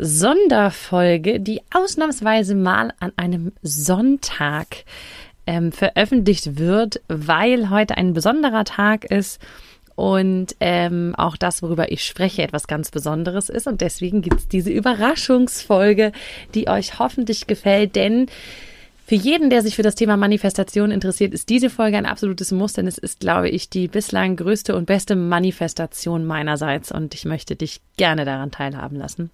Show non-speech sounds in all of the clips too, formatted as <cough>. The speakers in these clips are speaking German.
Sonderfolge, die ausnahmsweise mal an einem Sonntag ähm, veröffentlicht wird, weil heute ein besonderer Tag ist und ähm, auch das, worüber ich spreche, etwas ganz Besonderes ist. Und deswegen gibt es diese Überraschungsfolge, die euch hoffentlich gefällt, denn für jeden, der sich für das Thema Manifestation interessiert, ist diese Folge ein absolutes Muss, denn es ist, glaube ich, die bislang größte und beste Manifestation meinerseits und ich möchte dich gerne daran teilhaben lassen.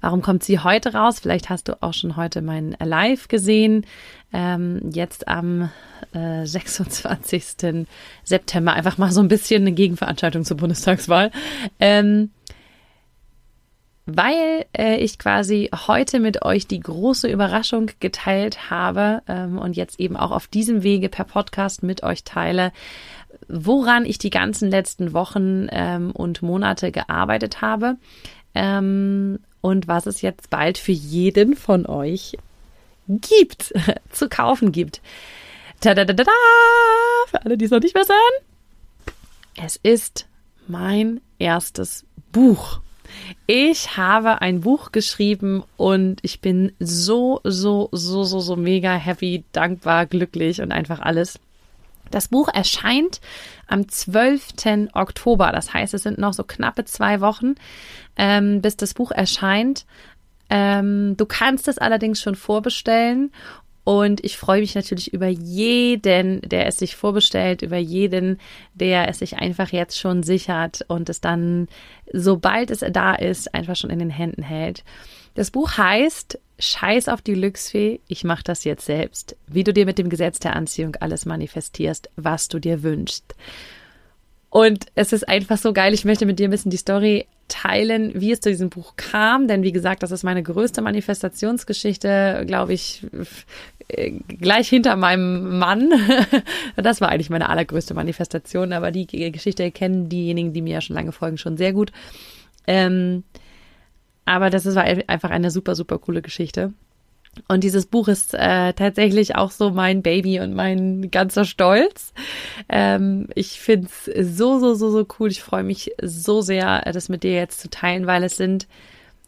Warum kommt sie heute raus? Vielleicht hast du auch schon heute mein Live gesehen. Ähm, jetzt am äh, 26. September einfach mal so ein bisschen eine Gegenveranstaltung zur Bundestagswahl. Ähm, weil äh, ich quasi heute mit euch die große Überraschung geteilt habe ähm, und jetzt eben auch auf diesem Wege per Podcast mit euch teile, woran ich die ganzen letzten Wochen ähm, und Monate gearbeitet habe ähm, und was es jetzt bald für jeden von euch gibt, <laughs> zu kaufen gibt. Tadadada! Für alle, die es noch nicht sehen. Es ist mein erstes Buch. Ich habe ein Buch geschrieben und ich bin so, so, so, so, so mega happy, dankbar, glücklich und einfach alles. Das Buch erscheint am 12. Oktober. Das heißt, es sind noch so knappe zwei Wochen, ähm, bis das Buch erscheint. Ähm, du kannst es allerdings schon vorbestellen und ich freue mich natürlich über jeden, der es sich vorbestellt, über jeden, der es sich einfach jetzt schon sichert und es dann, sobald es da ist, einfach schon in den Händen hält. Das Buch heißt Scheiß auf die Glücksfee, ich mache das jetzt selbst. Wie du dir mit dem Gesetz der Anziehung alles manifestierst, was du dir wünschst. Und es ist einfach so geil. Ich möchte mit dir ein bisschen die Story teilen, wie es zu diesem Buch kam. Denn wie gesagt, das ist meine größte Manifestationsgeschichte, glaube ich, äh, gleich hinter meinem Mann. <laughs> Das war eigentlich meine allergrößte Manifestation, aber die Geschichte kennen diejenigen, die mir ja schon lange folgen, schon sehr gut. Ähm, aber das war einfach eine super, super coole Geschichte. Und dieses Buch ist äh, tatsächlich auch so mein Baby und mein ganzer Stolz. Ähm, ich finde es so, so, so, so cool. Ich freue mich so sehr, das mit dir jetzt zu teilen, weil es sind,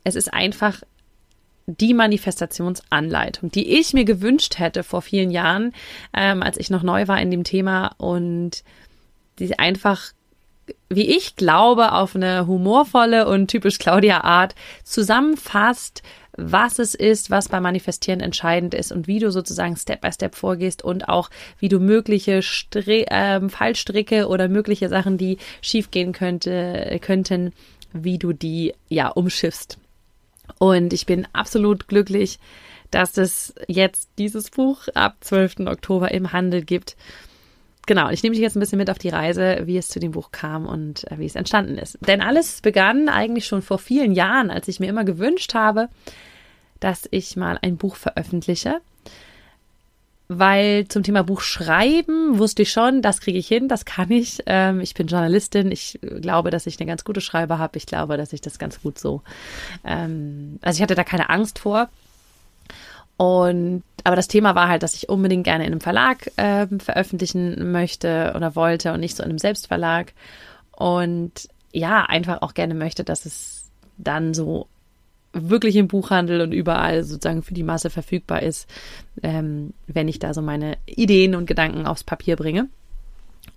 es ist einfach die Manifestationsanleitung, die ich mir gewünscht hätte vor vielen Jahren, ähm, als ich noch neu war in dem Thema und die einfach, wie ich glaube, auf eine humorvolle und typisch Claudia Art zusammenfasst, was es ist, was beim Manifestieren entscheidend ist und wie du sozusagen Step by Step vorgehst und auch wie du mögliche Stri äh, Fallstricke oder mögliche Sachen, die schiefgehen könnte, könnten, wie du die ja umschiffst. Und ich bin absolut glücklich, dass es jetzt dieses Buch ab 12. Oktober im Handel gibt. Genau, ich nehme dich jetzt ein bisschen mit auf die Reise, wie es zu dem Buch kam und äh, wie es entstanden ist. Denn alles begann eigentlich schon vor vielen Jahren, als ich mir immer gewünscht habe, dass ich mal ein Buch veröffentliche. Weil zum Thema Buch schreiben wusste ich schon, das kriege ich hin, das kann ich. Ähm, ich bin Journalistin, ich glaube, dass ich eine ganz gute Schreiber habe. Ich glaube, dass ich das ganz gut so. Ähm, also ich hatte da keine Angst vor. Und aber das Thema war halt, dass ich unbedingt gerne in einem Verlag äh, veröffentlichen möchte oder wollte und nicht so in einem Selbstverlag. Und ja, einfach auch gerne möchte, dass es dann so wirklich im Buchhandel und überall sozusagen für die Masse verfügbar ist, ähm, wenn ich da so meine Ideen und Gedanken aufs Papier bringe.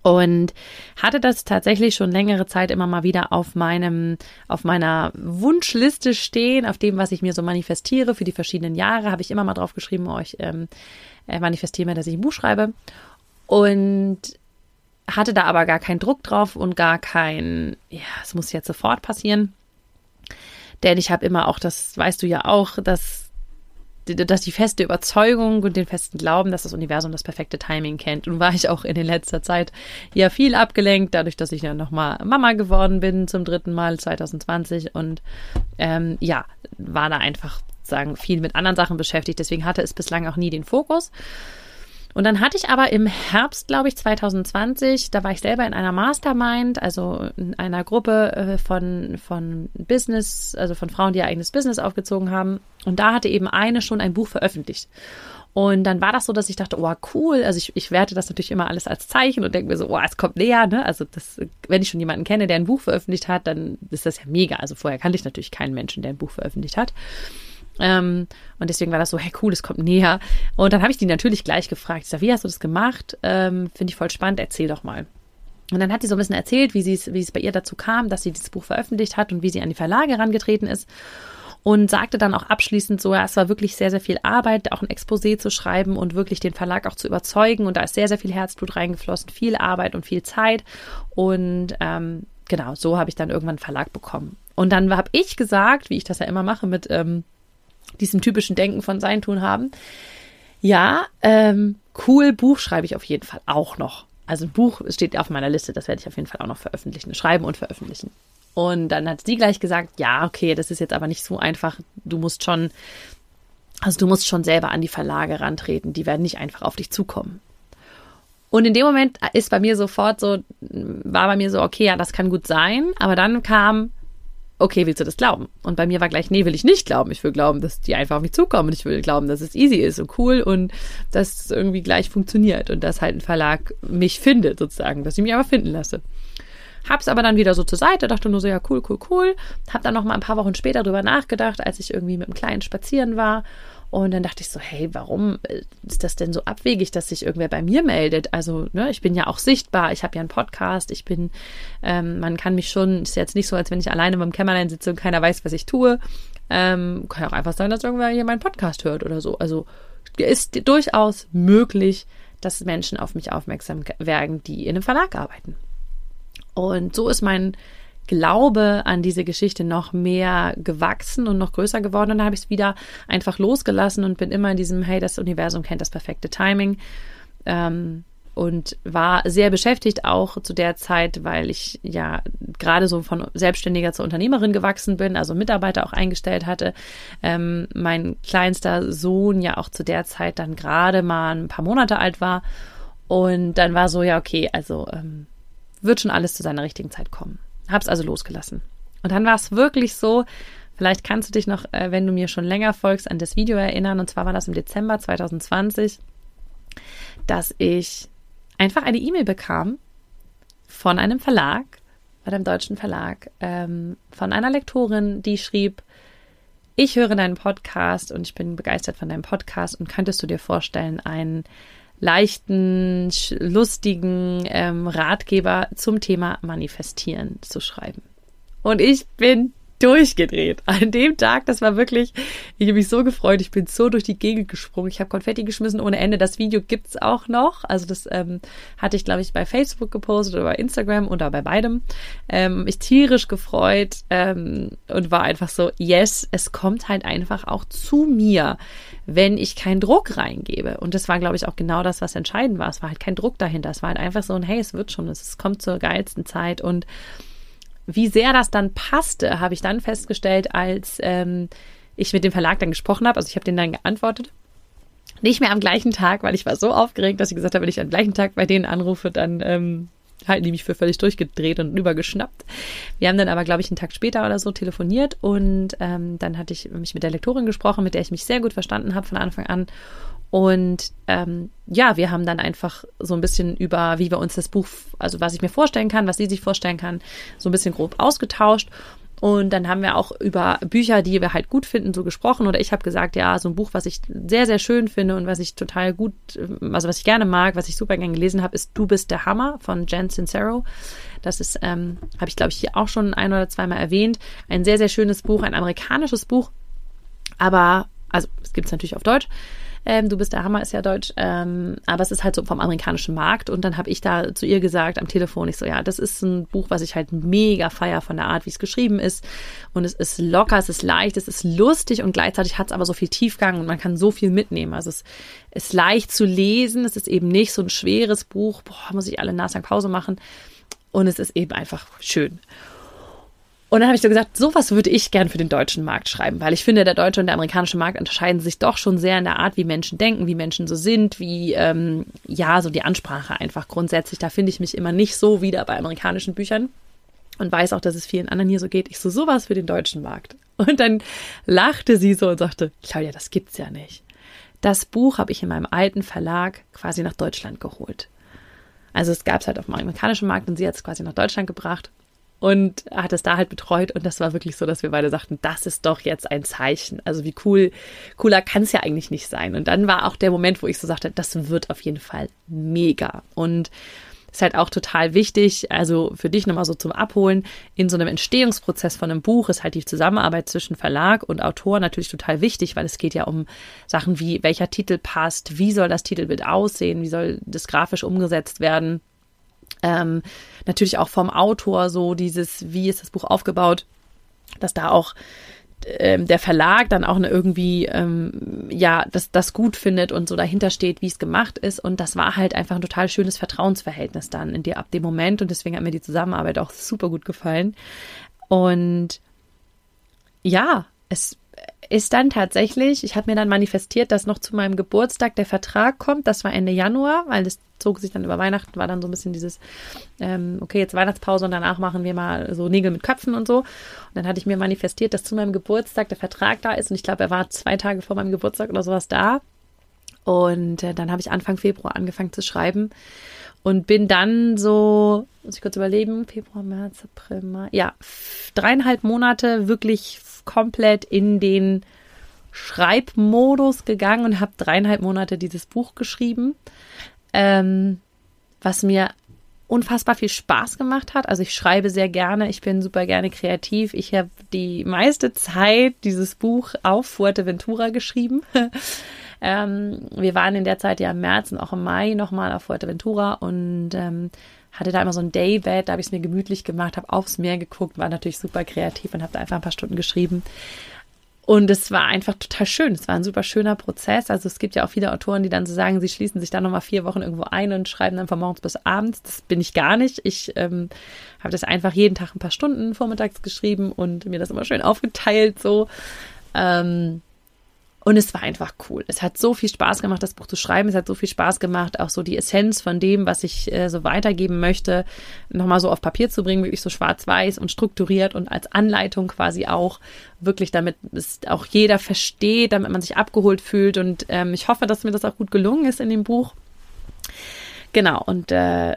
Und hatte das tatsächlich schon längere Zeit immer mal wieder auf meinem, auf meiner Wunschliste stehen, auf dem, was ich mir so manifestiere für die verschiedenen Jahre, habe ich immer mal drauf geschrieben, euch oh, ähm, äh, manifestiere mir, dass ich ein Buch schreibe. Und hatte da aber gar keinen Druck drauf und gar kein, ja, es muss jetzt sofort passieren. Denn ich habe immer auch, das weißt du ja auch, dass, dass die feste Überzeugung und den festen Glauben, dass das Universum das perfekte Timing kennt. Und war ich auch in letzter Zeit ja viel abgelenkt, dadurch, dass ich ja nochmal Mama geworden bin zum dritten Mal 2020 und ähm, ja, war da einfach sozusagen viel mit anderen Sachen beschäftigt. Deswegen hatte es bislang auch nie den Fokus. Und dann hatte ich aber im Herbst, glaube ich, 2020, da war ich selber in einer Mastermind, also in einer Gruppe äh, von, von Business, also von Frauen, die ihr eigenes Business aufgezogen haben. Und da hatte eben eine schon ein Buch veröffentlicht. Und dann war das so, dass ich dachte, oh, cool. Also ich, ich werte das natürlich immer alles als Zeichen und denke mir so, oh, es kommt näher. Ne? Also das, wenn ich schon jemanden kenne, der ein Buch veröffentlicht hat, dann ist das ja mega. Also vorher kannte ich natürlich keinen Menschen, der ein Buch veröffentlicht hat. Ähm, und deswegen war das so, hey cool, es kommt näher. Und dann habe ich die natürlich gleich gefragt. Ich sage, wie hast du das gemacht? Ähm, Finde ich voll spannend, erzähl doch mal. Und dann hat sie so ein bisschen erzählt, wie, wie es bei ihr dazu kam, dass sie dieses Buch veröffentlicht hat und wie sie an die Verlage herangetreten ist. Und sagte dann auch abschließend so, ja, es war wirklich sehr, sehr viel Arbeit, auch ein Exposé zu schreiben und wirklich den Verlag auch zu überzeugen. Und da ist sehr, sehr viel Herzblut reingeflossen, viel Arbeit und viel Zeit. Und ähm, genau, so habe ich dann irgendwann einen Verlag bekommen. Und dann habe ich gesagt, wie ich das ja immer mache mit ähm, diesem typischen Denken von Sein tun haben. Ja, ähm, cool, Buch schreibe ich auf jeden Fall auch noch. Also ein Buch steht auf meiner Liste, das werde ich auf jeden Fall auch noch veröffentlichen, schreiben und veröffentlichen. Und dann hat sie gleich gesagt, ja, okay, das ist jetzt aber nicht so einfach. Du musst schon, also du musst schon selber an die Verlage rantreten. Die werden nicht einfach auf dich zukommen. Und in dem Moment ist bei mir sofort so, war bei mir so, okay, ja, das kann gut sein. Aber dann kam, okay, willst du das glauben? Und bei mir war gleich, nee, will ich nicht glauben. Ich will glauben, dass die einfach auf mich zukommen. Und ich will glauben, dass es easy ist und cool und dass es irgendwie gleich funktioniert und dass halt ein Verlag mich findet sozusagen, dass ich mich aber finden lasse. Hab's aber dann wieder so zur Seite, dachte nur so, ja, cool, cool, cool. Hab dann noch mal ein paar Wochen später drüber nachgedacht, als ich irgendwie mit dem Kleinen spazieren war und dann dachte ich so, hey, warum ist das denn so abwegig, dass sich irgendwer bei mir meldet? Also, ne, ich bin ja auch sichtbar, ich habe ja einen Podcast, ich bin, ähm, man kann mich schon, ist jetzt nicht so, als wenn ich alleine beim Kämmerlein sitze und keiner weiß, was ich tue. Ähm, kann auch einfach sein, dass irgendwer hier meinen Podcast hört oder so. Also ist durchaus möglich, dass Menschen auf mich aufmerksam werden, die in einem Verlag arbeiten. Und so ist mein Glaube an diese Geschichte noch mehr gewachsen und noch größer geworden. Und dann habe ich es wieder einfach losgelassen und bin immer in diesem, hey, das Universum kennt das perfekte Timing. Ähm, und war sehr beschäftigt auch zu der Zeit, weil ich ja gerade so von Selbstständiger zur Unternehmerin gewachsen bin, also Mitarbeiter auch eingestellt hatte. Ähm, mein kleinster Sohn ja auch zu der Zeit dann gerade mal ein paar Monate alt war. Und dann war so, ja, okay, also ähm, wird schon alles zu seiner richtigen Zeit kommen. Hab's also losgelassen. Und dann war es wirklich so, vielleicht kannst du dich noch, äh, wenn du mir schon länger folgst, an das Video erinnern. Und zwar war das im Dezember 2020, dass ich einfach eine E-Mail bekam von einem Verlag, bei einem deutschen Verlag, ähm, von einer Lektorin, die schrieb, ich höre deinen Podcast und ich bin begeistert von deinem Podcast und könntest du dir vorstellen, einen leichten, lustigen ähm, Ratgeber zum Thema Manifestieren zu schreiben. Und ich bin durchgedreht. <laughs> An dem Tag, das war wirklich, ich habe mich so gefreut, ich bin so durch die Gegend gesprungen, ich habe Konfetti geschmissen ohne Ende. Das Video gibt's auch noch. Also das ähm, hatte ich, glaube ich, bei Facebook gepostet oder bei Instagram oder bei beidem. Ähm, mich tierisch gefreut ähm, und war einfach so, yes, es kommt halt einfach auch zu mir, wenn ich keinen Druck reingebe. Und das war, glaube ich, auch genau das, was entscheidend war. Es war halt kein Druck dahinter. Es war halt einfach so ein, hey, es wird schon, es kommt zur geilsten Zeit und wie sehr das dann passte, habe ich dann festgestellt, als ähm, ich mit dem Verlag dann gesprochen habe. Also ich habe denen dann geantwortet. Nicht mehr am gleichen Tag, weil ich war so aufgeregt, dass ich gesagt habe, wenn ich am gleichen Tag bei denen anrufe, dann ähm, halten die mich für völlig durchgedreht und übergeschnappt. Wir haben dann aber, glaube ich, einen Tag später oder so telefoniert und ähm, dann hatte ich mich mit der Lektorin gesprochen, mit der ich mich sehr gut verstanden habe von Anfang an. Und ähm, ja, wir haben dann einfach so ein bisschen über, wie wir uns das Buch, also was ich mir vorstellen kann, was sie sich vorstellen kann, so ein bisschen grob ausgetauscht. Und dann haben wir auch über Bücher, die wir halt gut finden, so gesprochen. Oder ich habe gesagt, ja, so ein Buch, was ich sehr, sehr schön finde und was ich total gut, also was ich gerne mag, was ich super gerne gelesen habe, ist Du bist der Hammer von Jen Sincero. Das ist, ähm, habe ich, glaube ich, hier auch schon ein oder zweimal erwähnt. Ein sehr, sehr schönes Buch, ein amerikanisches Buch. Aber, also es gibt es natürlich auf Deutsch. Ähm, du bist der Hammer ist ja deutsch, ähm, aber es ist halt so vom amerikanischen Markt. Und dann habe ich da zu ihr gesagt am Telefon, ich so, ja, das ist ein Buch, was ich halt mega feier von der Art, wie es geschrieben ist. Und es ist locker, es ist leicht, es ist lustig und gleichzeitig hat es aber so viel Tiefgang und man kann so viel mitnehmen. Also es ist leicht zu lesen, es ist eben nicht so ein schweres Buch, boah, muss ich alle nach Pause machen. Und es ist eben einfach schön. Und dann habe ich so gesagt, sowas würde ich gern für den deutschen Markt schreiben, weil ich finde, der deutsche und der amerikanische Markt unterscheiden sich doch schon sehr in der Art, wie Menschen denken, wie Menschen so sind, wie ähm, ja so die Ansprache einfach grundsätzlich. Da finde ich mich immer nicht so wieder bei amerikanischen Büchern und weiß auch, dass es vielen anderen hier so geht. Ich so sowas für den deutschen Markt. Und dann lachte sie so und sagte, Claudia, das gibt's ja nicht. Das Buch habe ich in meinem alten Verlag quasi nach Deutschland geholt. Also es gab es halt auf dem amerikanischen Markt und sie hat es quasi nach Deutschland gebracht und hat es da halt betreut und das war wirklich so, dass wir beide sagten, das ist doch jetzt ein Zeichen. Also wie cool, cooler kann es ja eigentlich nicht sein. Und dann war auch der Moment, wo ich so sagte, das wird auf jeden Fall mega. Und ist halt auch total wichtig, also für dich nochmal so zum Abholen, in so einem Entstehungsprozess von einem Buch ist halt die Zusammenarbeit zwischen Verlag und Autor natürlich total wichtig, weil es geht ja um Sachen wie, welcher Titel passt, wie soll das Titelbild aussehen, wie soll das grafisch umgesetzt werden ähm, natürlich auch vom Autor so dieses, wie ist das Buch aufgebaut, dass da auch ähm, der Verlag dann auch irgendwie ähm, ja das das gut findet und so dahinter steht, wie es gemacht ist. Und das war halt einfach ein total schönes Vertrauensverhältnis dann in dir ab dem Moment. Und deswegen hat mir die Zusammenarbeit auch super gut gefallen. Und ja es ist dann tatsächlich, ich habe mir dann manifestiert, dass noch zu meinem Geburtstag der Vertrag kommt. Das war Ende Januar, weil das zog sich dann über Weihnachten, war dann so ein bisschen dieses, ähm, okay, jetzt Weihnachtspause und danach machen wir mal so Nägel mit Köpfen und so. Und dann hatte ich mir manifestiert, dass zu meinem Geburtstag der Vertrag da ist. Und ich glaube, er war zwei Tage vor meinem Geburtstag oder sowas da. Und äh, dann habe ich Anfang Februar angefangen zu schreiben und bin dann so, muss ich kurz überleben, Februar, März, April, Mai, ja, dreieinhalb Monate wirklich komplett in den Schreibmodus gegangen und habe dreieinhalb Monate dieses Buch geschrieben, ähm, was mir unfassbar viel Spaß gemacht hat. Also ich schreibe sehr gerne, ich bin super gerne kreativ. Ich habe die meiste Zeit dieses Buch auf Fuerteventura geschrieben. <laughs> ähm, wir waren in der Zeit ja im März und auch im Mai nochmal auf Fuerteventura und ähm, hatte da immer so ein Daybed, da habe ich es mir gemütlich gemacht, habe aufs Meer geguckt, war natürlich super kreativ und habe da einfach ein paar Stunden geschrieben. Und es war einfach total schön. Es war ein super schöner Prozess. Also es gibt ja auch viele Autoren, die dann so sagen, sie schließen sich dann nochmal vier Wochen irgendwo ein und schreiben dann von morgens bis abends. Das bin ich gar nicht. Ich ähm, habe das einfach jeden Tag ein paar Stunden vormittags geschrieben und mir das immer schön aufgeteilt so. Ähm, und es war einfach cool. Es hat so viel Spaß gemacht, das Buch zu schreiben. Es hat so viel Spaß gemacht, auch so die Essenz von dem, was ich äh, so weitergeben möchte, nochmal so auf Papier zu bringen, wirklich so schwarz-weiß und strukturiert und als Anleitung quasi auch wirklich, damit es auch jeder versteht, damit man sich abgeholt fühlt. Und ähm, ich hoffe, dass mir das auch gut gelungen ist in dem Buch. Genau, und äh,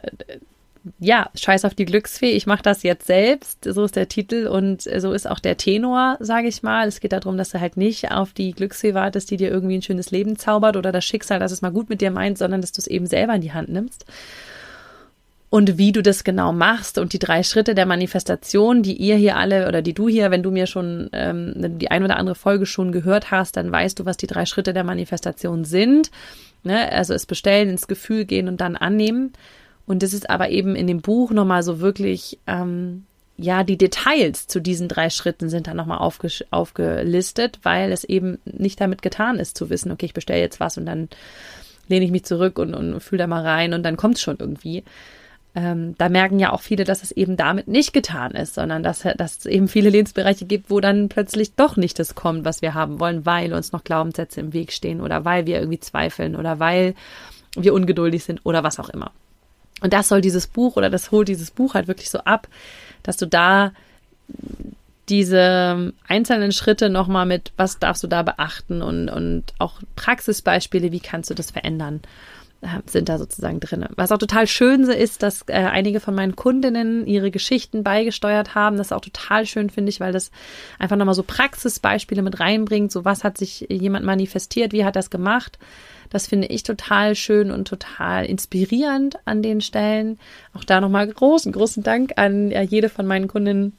ja, scheiß auf die Glücksfee, ich mache das jetzt selbst, so ist der Titel und so ist auch der Tenor, sage ich mal. Es geht darum, dass du halt nicht auf die Glücksfee wartest, die dir irgendwie ein schönes Leben zaubert oder das Schicksal, dass es mal gut mit dir meint, sondern dass du es eben selber in die Hand nimmst. Und wie du das genau machst und die drei Schritte der Manifestation, die ihr hier alle oder die du hier, wenn du mir schon ähm, die ein oder andere Folge schon gehört hast, dann weißt du, was die drei Schritte der Manifestation sind. Ne? Also es bestellen, ins Gefühl gehen und dann annehmen. Und das ist aber eben in dem Buch nochmal so wirklich, ähm, ja, die Details zu diesen drei Schritten sind dann nochmal aufge aufgelistet, weil es eben nicht damit getan ist zu wissen, okay, ich bestelle jetzt was und dann lehne ich mich zurück und, und fühle da mal rein und dann kommt es schon irgendwie. Ähm, da merken ja auch viele, dass es eben damit nicht getan ist, sondern dass, dass es eben viele Lebensbereiche gibt, wo dann plötzlich doch nicht das kommt, was wir haben wollen, weil uns noch Glaubenssätze im Weg stehen oder weil wir irgendwie zweifeln oder weil wir ungeduldig sind oder was auch immer. Und das soll dieses Buch oder das holt dieses Buch halt wirklich so ab, dass du da diese einzelnen Schritte nochmal mit, was darfst du da beachten und, und auch Praxisbeispiele, wie kannst du das verändern, sind da sozusagen drin. Was auch total schön ist, dass äh, einige von meinen Kundinnen ihre Geschichten beigesteuert haben. Das ist auch total schön, finde ich, weil das einfach nochmal so Praxisbeispiele mit reinbringt. So was hat sich jemand manifestiert, wie hat das gemacht? Das finde ich total schön und total inspirierend an den Stellen. Auch da nochmal großen, großen Dank an ja, jede von meinen Kundinnen,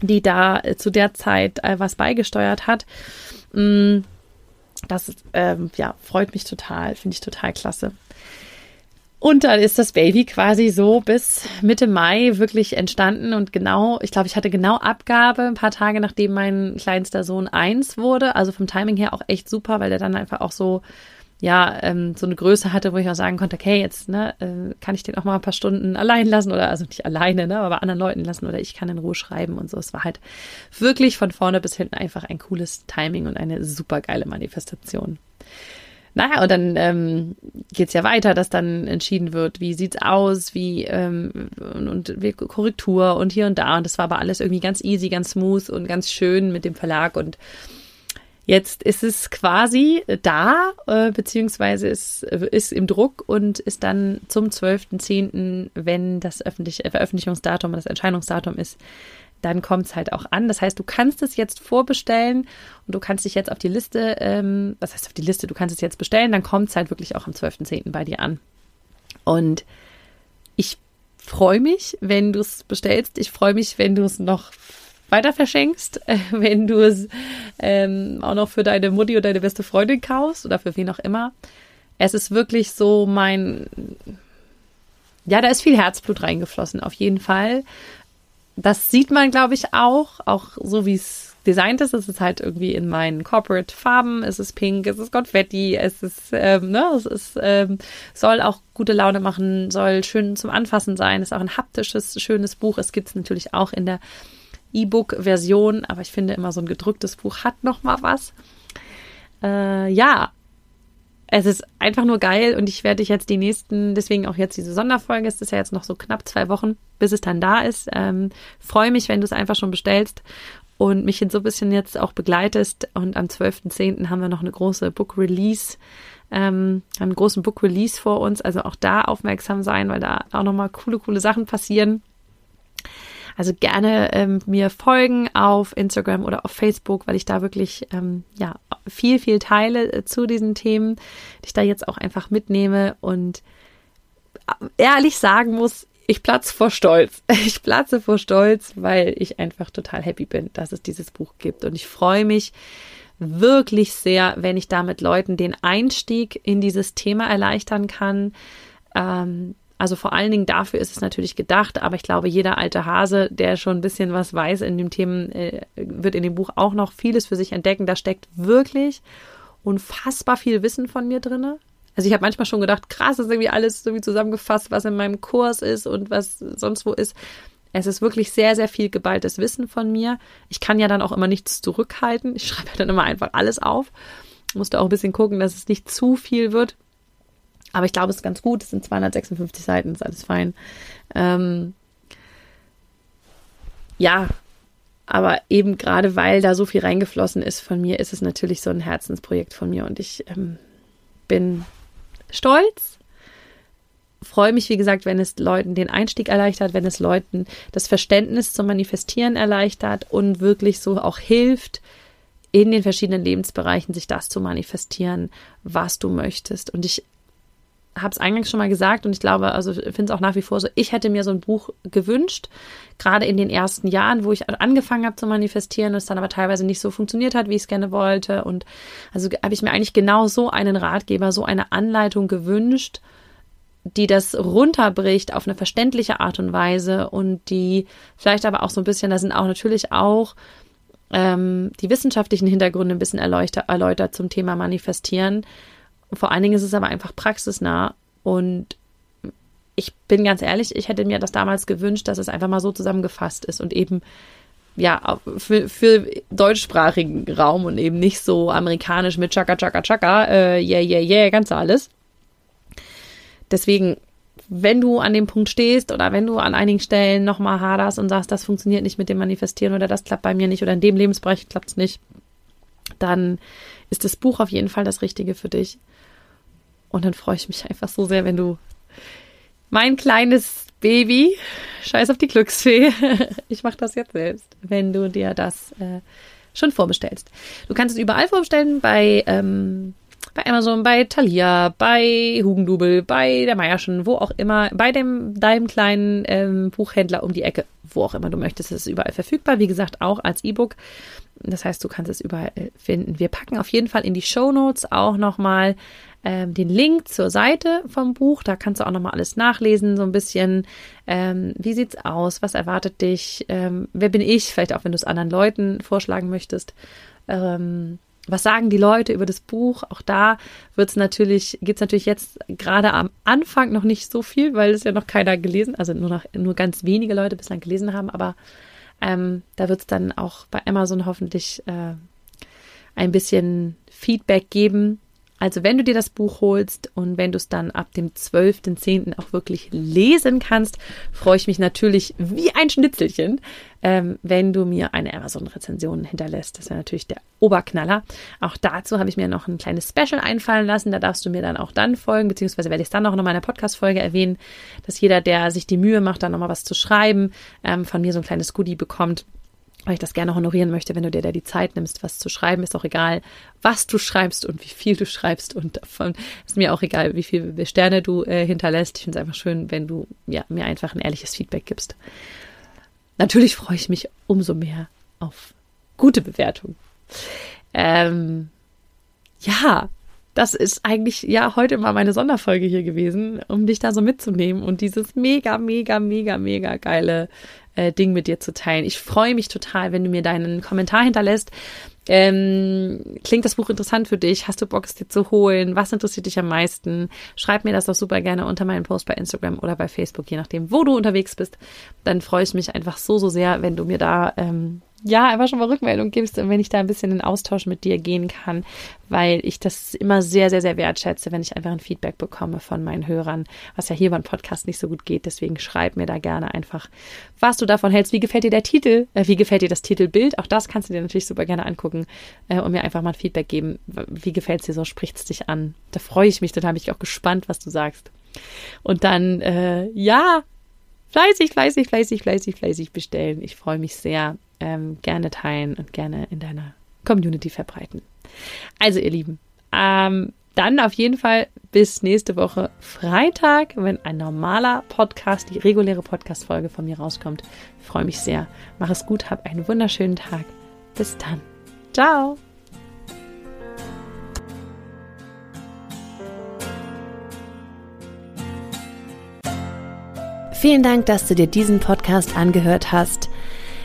die da äh, zu der Zeit äh, was beigesteuert hat. Mm, das ähm, ja, freut mich total, finde ich total klasse. Und dann ist das Baby quasi so bis Mitte Mai wirklich entstanden und genau, ich glaube, ich hatte genau Abgabe, ein paar Tage nachdem mein kleinster Sohn eins wurde. Also vom Timing her auch echt super, weil er dann einfach auch so ja, ähm, so eine Größe hatte, wo ich auch sagen konnte, okay, jetzt ne, äh, kann ich den auch mal ein paar Stunden allein lassen oder also nicht alleine, ne, aber anderen Leuten lassen oder ich kann in Ruhe schreiben und so. Es war halt wirklich von vorne bis hinten einfach ein cooles Timing und eine super geile Manifestation. Naja, und dann ähm, geht ja weiter, dass dann entschieden wird, wie sieht's aus, wie ähm, und, und Korrektur und hier und da. Und das war aber alles irgendwie ganz easy, ganz smooth und ganz schön mit dem Verlag. Und jetzt ist es quasi da, äh, beziehungsweise ist, ist im Druck und ist dann zum 12.10., wenn das öffentliche Veröffentlichungsdatum das Entscheidungsdatum ist, dann kommt es halt auch an. Das heißt, du kannst es jetzt vorbestellen und du kannst dich jetzt auf die Liste, ähm, was heißt auf die Liste, du kannst es jetzt bestellen, dann kommt es halt wirklich auch am 12.10. bei dir an. Und ich freue mich, wenn du es bestellst. Ich freue mich, wenn du es noch weiter verschenkst, <laughs> wenn du es ähm, auch noch für deine Mutti oder deine beste Freundin kaufst oder für wen auch immer. Es ist wirklich so mein, ja, da ist viel Herzblut reingeflossen, auf jeden Fall das sieht man, glaube ich, auch, auch so wie es designt ist. Es ist halt irgendwie in meinen Corporate Farben. Es ist pink, es ist Konfetti, es ist, ähm, ne, es ist, ähm, soll auch gute Laune machen, soll schön zum Anfassen sein. Es ist auch ein haptisches, schönes Buch. Es gibt es natürlich auch in der E-Book-Version, aber ich finde immer so ein gedrücktes Buch hat noch mal was. Äh, ja, es ist einfach nur geil und ich werde dich jetzt die nächsten, deswegen auch jetzt diese Sonderfolge, es ist ja jetzt noch so knapp zwei Wochen, bis es dann da ist. Ähm, Freue mich, wenn du es einfach schon bestellst und mich so ein bisschen jetzt auch begleitest. Und am 12.10. haben wir noch eine große Book Release, ähm, einen großen Book Release vor uns. Also auch da aufmerksam sein, weil da auch nochmal coole, coole Sachen passieren. Also gerne ähm, mir folgen auf Instagram oder auf Facebook, weil ich da wirklich ähm, ja viel, viel teile äh, zu diesen Themen, die ich da jetzt auch einfach mitnehme und äh, ehrlich sagen muss, ich platze vor Stolz. <laughs> Ich platze vor Stolz, weil ich einfach total happy bin, dass es dieses Buch gibt. Und ich freue mich wirklich sehr, wenn ich damit Leuten den Einstieg in dieses Thema erleichtern kann. Ähm, also vor allen Dingen dafür ist es natürlich gedacht, aber ich glaube, jeder alte Hase, der schon ein bisschen was weiß in dem Themen, äh, wird in dem Buch auch noch vieles für sich entdecken. Da steckt wirklich unfassbar viel Wissen von mir drinne. Also ich habe manchmal schon gedacht, krass, das ist irgendwie alles irgendwie zusammengefasst, was in meinem Kurs ist und was sonst wo ist. Es ist wirklich sehr, sehr viel geballtes Wissen von mir. Ich kann ja dann auch immer nichts zurückhalten. Ich schreibe ja dann immer einfach alles auf. Musste auch ein bisschen gucken, dass es nicht zu viel wird. Aber ich glaube, es ist ganz gut. Es sind 256 Seiten, ist alles fein. Ähm, ja, aber eben gerade weil da so viel reingeflossen ist von mir, ist es natürlich so ein Herzensprojekt von mir und ich ähm, bin stolz. Freue mich, wie gesagt, wenn es Leuten den Einstieg erleichtert, wenn es Leuten das Verständnis zum Manifestieren erleichtert und wirklich so auch hilft, in den verschiedenen Lebensbereichen sich das zu manifestieren, was du möchtest. Und ich habe es eingangs schon mal gesagt und ich glaube, also finde es auch nach wie vor so, ich hätte mir so ein Buch gewünscht, gerade in den ersten Jahren, wo ich angefangen habe zu manifestieren und es dann aber teilweise nicht so funktioniert hat, wie ich es gerne wollte. Und also habe ich mir eigentlich genau so einen Ratgeber, so eine Anleitung gewünscht, die das runterbricht auf eine verständliche Art und Weise und die vielleicht aber auch so ein bisschen, da sind auch natürlich auch ähm, die wissenschaftlichen Hintergründe ein bisschen erläutert, erläutert zum Thema Manifestieren vor allen Dingen ist es aber einfach praxisnah und ich bin ganz ehrlich, ich hätte mir das damals gewünscht, dass es einfach mal so zusammengefasst ist und eben ja für, für deutschsprachigen Raum und eben nicht so amerikanisch mit Chaka Chaka Chaka, äh, yeah yeah yeah, ganz alles. Deswegen, wenn du an dem Punkt stehst oder wenn du an einigen Stellen nochmal haderst und sagst, das funktioniert nicht mit dem Manifestieren oder das klappt bei mir nicht oder in dem Lebensbereich klappt es nicht, dann ist das Buch auf jeden Fall das Richtige für dich. Und dann freue ich mich einfach so sehr, wenn du mein kleines Baby, scheiß auf die Glücksfee, <laughs> ich mache das jetzt selbst, wenn du dir das äh, schon vorbestellst. Du kannst es überall vorbestellen, bei, ähm, bei Amazon, bei Thalia, bei Hugendubel, bei der Meierschen, wo auch immer, bei dem, deinem kleinen ähm, Buchhändler um die Ecke, wo auch immer du möchtest, ist es überall verfügbar. Wie gesagt, auch als E-Book. Das heißt, du kannst es überall finden. Wir packen auf jeden Fall in die Show Notes auch nochmal ähm, den Link zur Seite vom Buch. Da kannst du auch nochmal alles nachlesen, so ein bisschen, ähm, wie sieht's aus, was erwartet dich, ähm, wer bin ich, vielleicht auch wenn du es anderen Leuten vorschlagen möchtest. Ähm, was sagen die Leute über das Buch? Auch da wird's natürlich, geht's natürlich jetzt gerade am Anfang noch nicht so viel, weil es ja noch keiner gelesen, also nur noch, nur ganz wenige Leute bislang gelesen haben, aber ähm, da wird's dann auch bei Amazon hoffentlich äh, ein bisschen Feedback geben, also wenn du dir das Buch holst und wenn du es dann ab dem 12.10. auch wirklich lesen kannst, freue ich mich natürlich wie ein Schnitzelchen, ähm, wenn du mir eine Amazon-Rezension hinterlässt. Das ja natürlich der Oberknaller. Auch dazu habe ich mir noch ein kleines Special einfallen lassen. Da darfst du mir dann auch dann folgen, beziehungsweise werde ich es dann noch in meiner Podcast-Folge erwähnen, dass jeder, der sich die Mühe macht, da nochmal was zu schreiben, ähm, von mir so ein kleines Goodie bekommt weil ich das gerne honorieren möchte, wenn du dir da die Zeit nimmst, was zu schreiben, ist auch egal, was du schreibst und wie viel du schreibst und davon ist mir auch egal, wie viele Sterne du äh, hinterlässt. Ich finde es einfach schön, wenn du ja, mir einfach ein ehrliches Feedback gibst. Natürlich freue ich mich umso mehr auf gute Bewertungen. Ähm, ja, das ist eigentlich ja heute mal meine Sonderfolge hier gewesen, um dich da so mitzunehmen und dieses mega, mega, mega, mega geile äh, Ding mit dir zu teilen. Ich freue mich total, wenn du mir deinen Kommentar hinterlässt. Ähm, klingt das Buch interessant für dich? Hast du Bock, es dir zu holen? Was interessiert dich am meisten? Schreib mir das doch super gerne unter meinen Post bei Instagram oder bei Facebook, je nachdem, wo du unterwegs bist. Dann freue ich mich einfach so, so sehr, wenn du mir da ähm, ja, einfach schon mal Rückmeldung gibst und wenn ich da ein bisschen in Austausch mit dir gehen kann, weil ich das immer sehr, sehr, sehr wertschätze, wenn ich einfach ein Feedback bekomme von meinen Hörern, was ja hier beim Podcast nicht so gut geht. Deswegen schreib mir da gerne einfach, was du davon hältst. Wie gefällt dir der Titel? Äh, wie gefällt dir das Titelbild? Auch das kannst du dir natürlich super gerne angucken äh, und mir einfach mal ein Feedback geben. Wie gefällt es dir so? Spricht es dich an? Da freue ich mich, dann bin ich auch gespannt, was du sagst. Und dann, äh, ja, fleißig, fleißig, fleißig, fleißig, fleißig bestellen. Ich freue mich sehr ähm, gerne teilen und gerne in deiner Community verbreiten. Also ihr Lieben, ähm, dann auf jeden Fall bis nächste Woche Freitag, wenn ein normaler Podcast, die reguläre Podcast-Folge von mir rauskommt. Ich freue mich sehr. Mach es gut, hab einen wunderschönen Tag. Bis dann. Ciao. Vielen Dank, dass du dir diesen Podcast angehört hast.